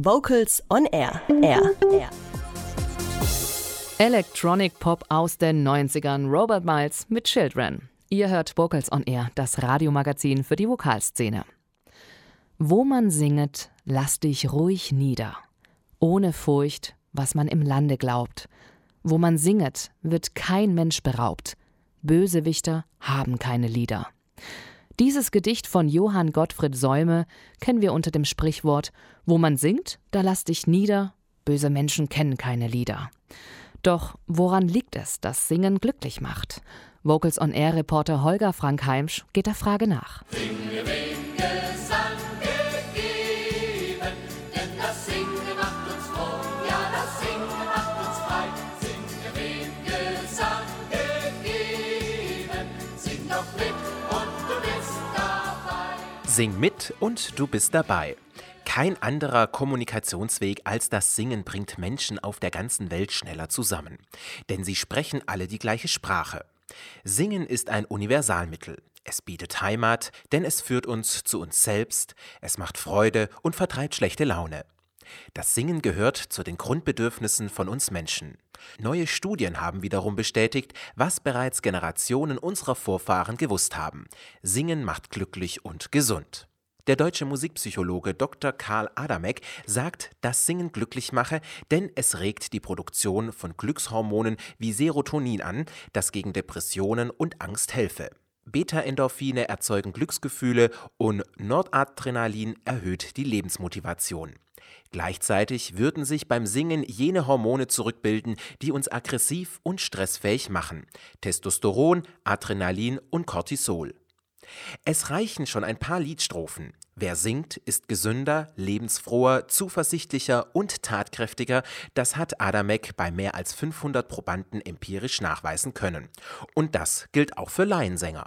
Vocals on Air. Air. Air. Electronic Pop aus den 90ern. Robert Miles mit Children. Ihr hört Vocals on Air, das Radiomagazin für die Vokalszene. Wo man singet, lass dich ruhig nieder. Ohne Furcht, was man im Lande glaubt. Wo man singet, wird kein Mensch beraubt. Bösewichter haben keine Lieder. Dieses Gedicht von Johann Gottfried Säume kennen wir unter dem Sprichwort Wo man singt, da lass dich nieder, böse Menschen kennen keine Lieder. Doch woran liegt es, dass Singen glücklich macht? Vocals on Air Reporter Holger Frank Heimsch geht der Frage nach. Singe, Sing mit und du bist dabei. Kein anderer Kommunikationsweg als das Singen bringt Menschen auf der ganzen Welt schneller zusammen. Denn sie sprechen alle die gleiche Sprache. Singen ist ein Universalmittel. Es bietet Heimat, denn es führt uns zu uns selbst, es macht Freude und vertreibt schlechte Laune. Das Singen gehört zu den Grundbedürfnissen von uns Menschen. Neue Studien haben wiederum bestätigt, was bereits Generationen unserer Vorfahren gewusst haben. Singen macht glücklich und gesund. Der deutsche Musikpsychologe Dr. Karl Adamek sagt, dass Singen glücklich mache, denn es regt die Produktion von Glückshormonen wie Serotonin an, das gegen Depressionen und Angst helfe. Beta-Endorphine erzeugen Glücksgefühle und Noradrenalin erhöht die Lebensmotivation. Gleichzeitig würden sich beim Singen jene Hormone zurückbilden, die uns aggressiv und stressfähig machen. Testosteron, Adrenalin und Cortisol. Es reichen schon ein paar Liedstrophen. Wer singt, ist gesünder, lebensfroher, zuversichtlicher und tatkräftiger. Das hat Adamek bei mehr als 500 Probanden empirisch nachweisen können. Und das gilt auch für Laiensänger.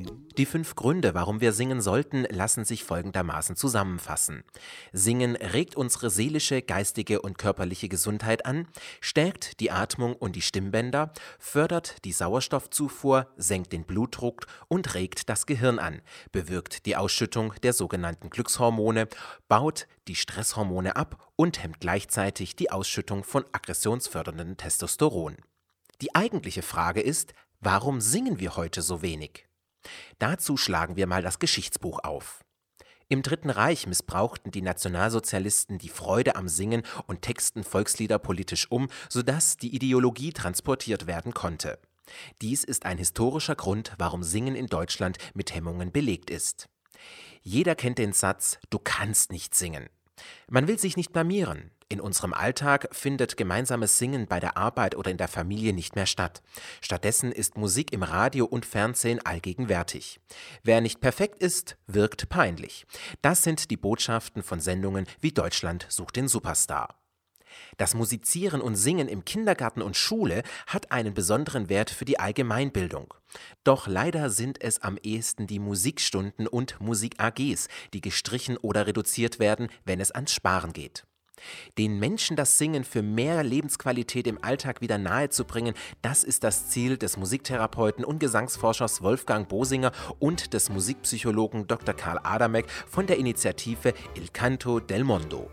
Die fünf Gründe, warum wir singen sollten, lassen sich folgendermaßen zusammenfassen. Singen regt unsere seelische, geistige und körperliche Gesundheit an, stärkt die Atmung und die Stimmbänder, fördert die Sauerstoffzufuhr, senkt den Blutdruck und regt das Gehirn an, bewirkt die Ausschüttung der sogenannten Glückshormone, baut die Stresshormone ab und hemmt gleichzeitig die Ausschüttung von aggressionsfördernden Testosteron. Die eigentliche Frage ist, warum singen wir heute so wenig? Dazu schlagen wir mal das Geschichtsbuch auf. Im Dritten Reich missbrauchten die Nationalsozialisten die Freude am Singen und texten Volkslieder politisch um, sodass die Ideologie transportiert werden konnte. Dies ist ein historischer Grund, warum Singen in Deutschland mit Hemmungen belegt ist. Jeder kennt den Satz Du kannst nicht singen. Man will sich nicht blamieren. In unserem Alltag findet gemeinsames Singen bei der Arbeit oder in der Familie nicht mehr statt. Stattdessen ist Musik im Radio und Fernsehen allgegenwärtig. Wer nicht perfekt ist, wirkt peinlich. Das sind die Botschaften von Sendungen wie Deutschland sucht den Superstar. Das Musizieren und Singen im Kindergarten und Schule hat einen besonderen Wert für die Allgemeinbildung. Doch leider sind es am ehesten die Musikstunden und Musik-AGs, die gestrichen oder reduziert werden, wenn es ans Sparen geht. Den Menschen das Singen für mehr Lebensqualität im Alltag wieder nahezubringen, das ist das Ziel des Musiktherapeuten und Gesangsforschers Wolfgang Bosinger und des Musikpsychologen Dr. Karl Adamek von der Initiative Il Canto del Mondo.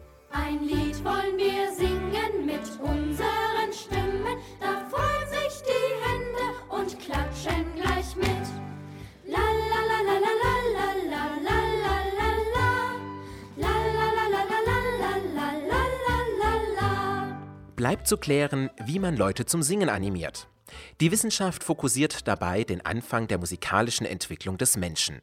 Bleibt zu klären, wie man Leute zum Singen animiert. Die Wissenschaft fokussiert dabei den Anfang der musikalischen Entwicklung des Menschen.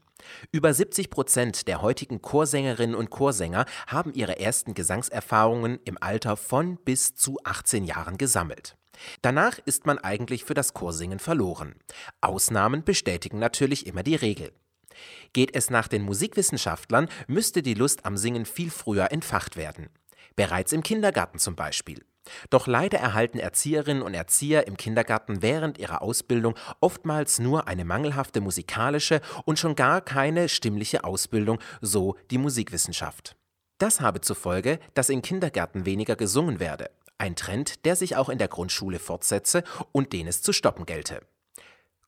Über 70 Prozent der heutigen Chorsängerinnen und Chorsänger haben ihre ersten Gesangserfahrungen im Alter von bis zu 18 Jahren gesammelt. Danach ist man eigentlich für das Chorsingen verloren. Ausnahmen bestätigen natürlich immer die Regel. Geht es nach den Musikwissenschaftlern, müsste die Lust am Singen viel früher entfacht werden. Bereits im Kindergarten zum Beispiel. Doch leider erhalten Erzieherinnen und Erzieher im Kindergarten während ihrer Ausbildung oftmals nur eine mangelhafte musikalische und schon gar keine stimmliche Ausbildung, so die Musikwissenschaft. Das habe zur Folge, dass in Kindergärten weniger gesungen werde. Ein Trend, der sich auch in der Grundschule fortsetze und den es zu stoppen gelte.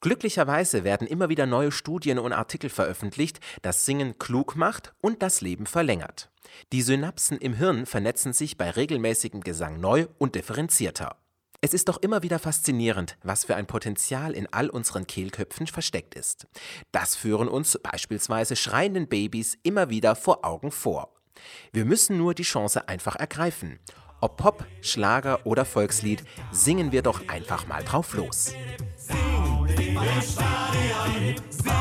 Glücklicherweise werden immer wieder neue Studien und Artikel veröffentlicht, das Singen klug macht und das Leben verlängert. Die Synapsen im Hirn vernetzen sich bei regelmäßigem Gesang neu und differenzierter. Es ist doch immer wieder faszinierend, was für ein Potenzial in all unseren Kehlköpfen versteckt ist. Das führen uns beispielsweise schreienden Babys immer wieder vor Augen vor. Wir müssen nur die Chance einfach ergreifen. Ob Pop, Schlager oder Volkslied, singen wir doch einfach mal drauf los. Beş tane yar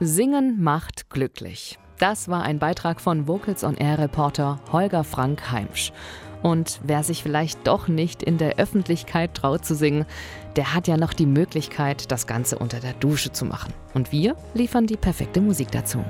Singen macht glücklich. Das war ein Beitrag von Vocals on Air Reporter Holger Frank Heimsch. Und wer sich vielleicht doch nicht in der Öffentlichkeit traut zu singen, der hat ja noch die Möglichkeit, das Ganze unter der Dusche zu machen. Und wir liefern die perfekte Musik dazu.